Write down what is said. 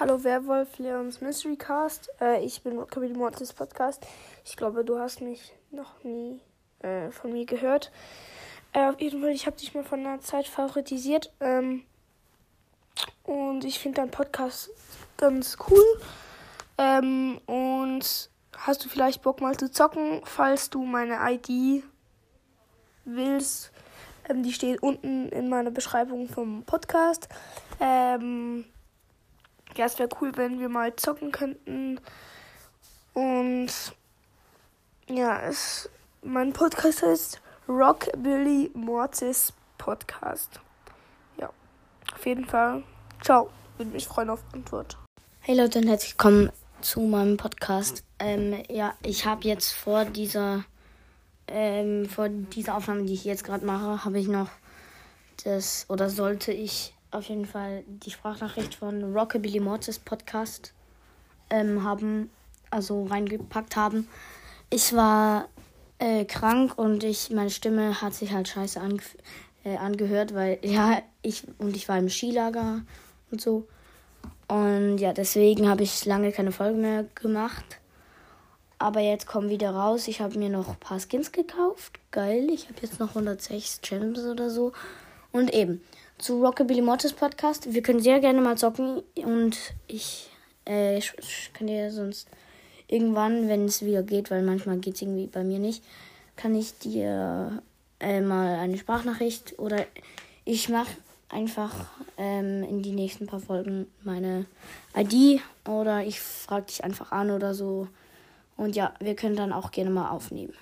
Hallo Werwolf, Leons Mystery Cast. Äh, ich bin Comedy Mortis Podcast. Ich glaube, du hast mich noch nie äh, von mir gehört. Äh, auf jeden Fall, ich habe dich mal von einer Zeit favoritisiert. Ähm, und ich finde deinen Podcast ganz cool. Ähm, und hast du vielleicht Bock mal zu zocken, falls du meine ID willst? Ähm, die steht unten in meiner Beschreibung vom Podcast. Ähm, ja, es wäre cool, wenn wir mal zocken könnten. Und ja, es, mein Podcast heißt Rockabilly Mortis Podcast. Ja, auf jeden Fall. Ciao. Würde mich freuen auf Antwort. Hey Leute und herzlich willkommen zu meinem Podcast. Ähm, ja, ich habe jetzt vor dieser ähm, vor dieser Aufnahme, die ich jetzt gerade mache, habe ich noch das oder sollte ich auf jeden Fall die Sprachnachricht von Rockabilly Mortis Podcast ähm, haben, also reingepackt haben. Ich war äh, krank und ich meine Stimme hat sich halt scheiße ange äh, angehört, weil ja ich und ich war im Skilager und so und ja deswegen habe ich lange keine Folge mehr gemacht. Aber jetzt kommen wieder raus. Ich habe mir noch ein paar Skins gekauft. Geil. Ich habe jetzt noch 106 Gems oder so. Und eben zu Rockabilly Mortis Podcast. Wir können sehr gerne mal zocken. Und ich, äh, ich, ich kann dir sonst irgendwann, wenn es wieder geht, weil manchmal geht es irgendwie bei mir nicht, kann ich dir äh, mal eine Sprachnachricht oder ich mache einfach ähm, in die nächsten paar Folgen meine ID oder ich frage dich einfach an oder so. Und ja, wir können dann auch gerne mal aufnehmen.